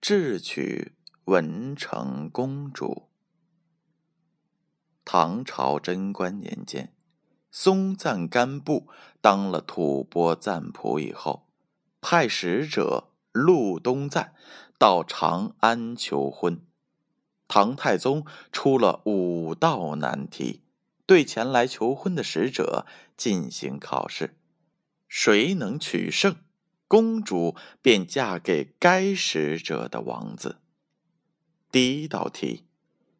智取文成公主。唐朝贞观年间，松赞干布当了吐蕃赞普以后，派使者陆东赞到长安求婚。唐太宗出了五道难题，对前来求婚的使者进行考试，谁能取胜？公主便嫁给该使者的王子。第一道题，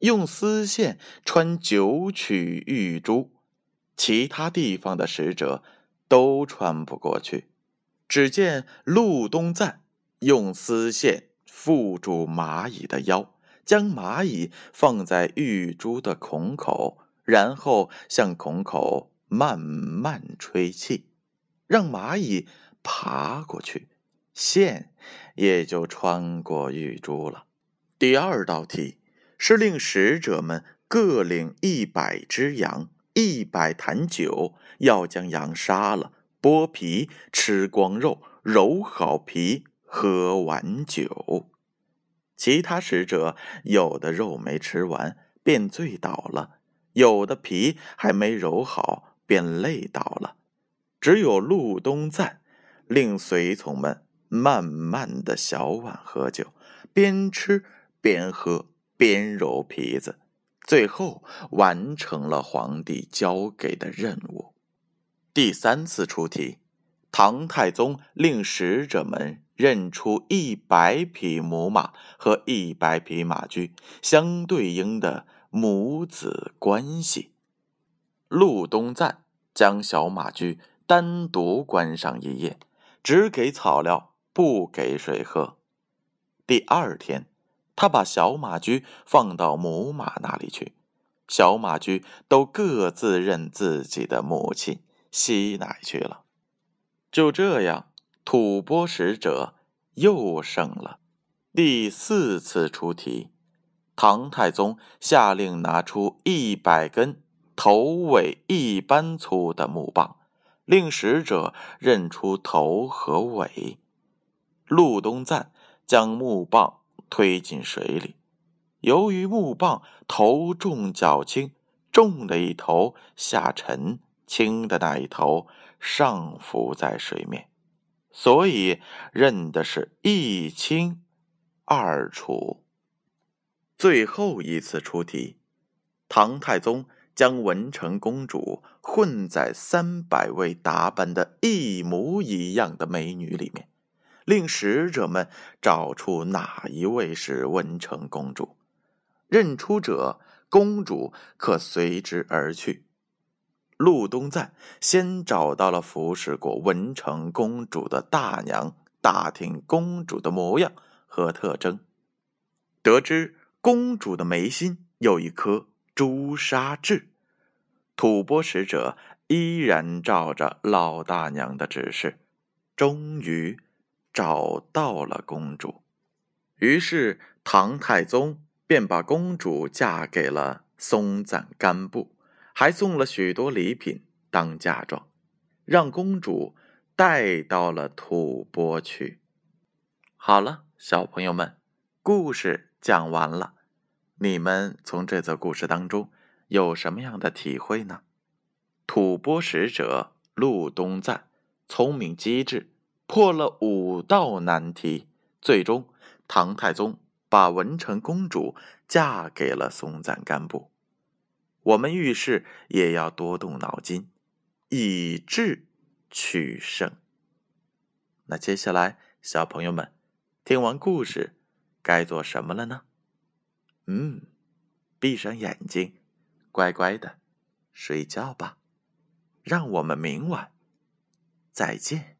用丝线穿九曲玉珠，其他地方的使者都穿不过去。只见陆东赞用丝线缚住蚂蚁的腰，将蚂蚁放在玉珠的孔口，然后向孔口慢慢吹气，让蚂蚁。爬过去，线也就穿过玉珠了。第二道题是令使者们各领一百只羊、一百坛酒，要将羊杀了，剥皮，吃光肉，揉好皮，喝完酒。其他使者有的肉没吃完，便醉倒了；有的皮还没揉好，便累倒了。只有陆东赞。令随从们慢慢的小碗喝酒，边吃边喝边揉皮子，最后完成了皇帝交给的任务。第三次出题，唐太宗令使者们认出一百匹母马和一百匹马驹相对应的母子关系。陆东赞将小马驹单独关上一夜。只给草料，不给水喝。第二天，他把小马驹放到母马那里去，小马驹都各自认自己的母亲吸奶去了。就这样，吐蕃使者又胜了。第四次出题，唐太宗下令拿出一百根头尾一般粗的木棒。令使者认出头和尾，陆东赞将木棒推进水里，由于木棒头重脚轻，重的一头下沉，轻的那一头上浮在水面，所以认的是一清二楚。最后一次出题，唐太宗。将文成公主混在三百位打扮的一模一样的美女里面，令使者们找出哪一位是文成公主。认出者，公主可随之而去。陆东赞先找到了服侍过文成公主的大娘，打听公主的模样和特征，得知公主的眉心有一颗。朱砂痣，吐蕃使者依然照着老大娘的指示，终于找到了公主。于是唐太宗便把公主嫁给了松赞干布，还送了许多礼品当嫁妆，让公主带到了吐蕃去。好了，小朋友们，故事讲完了。你们从这则故事当中有什么样的体会呢？吐蕃使者陆东赞聪明机智，破了五道难题，最终唐太宗把文成公主嫁给了松赞干布。我们遇事也要多动脑筋，以智取胜。那接下来，小朋友们听完故事该做什么了呢？嗯，闭上眼睛，乖乖的睡觉吧。让我们明晚再见。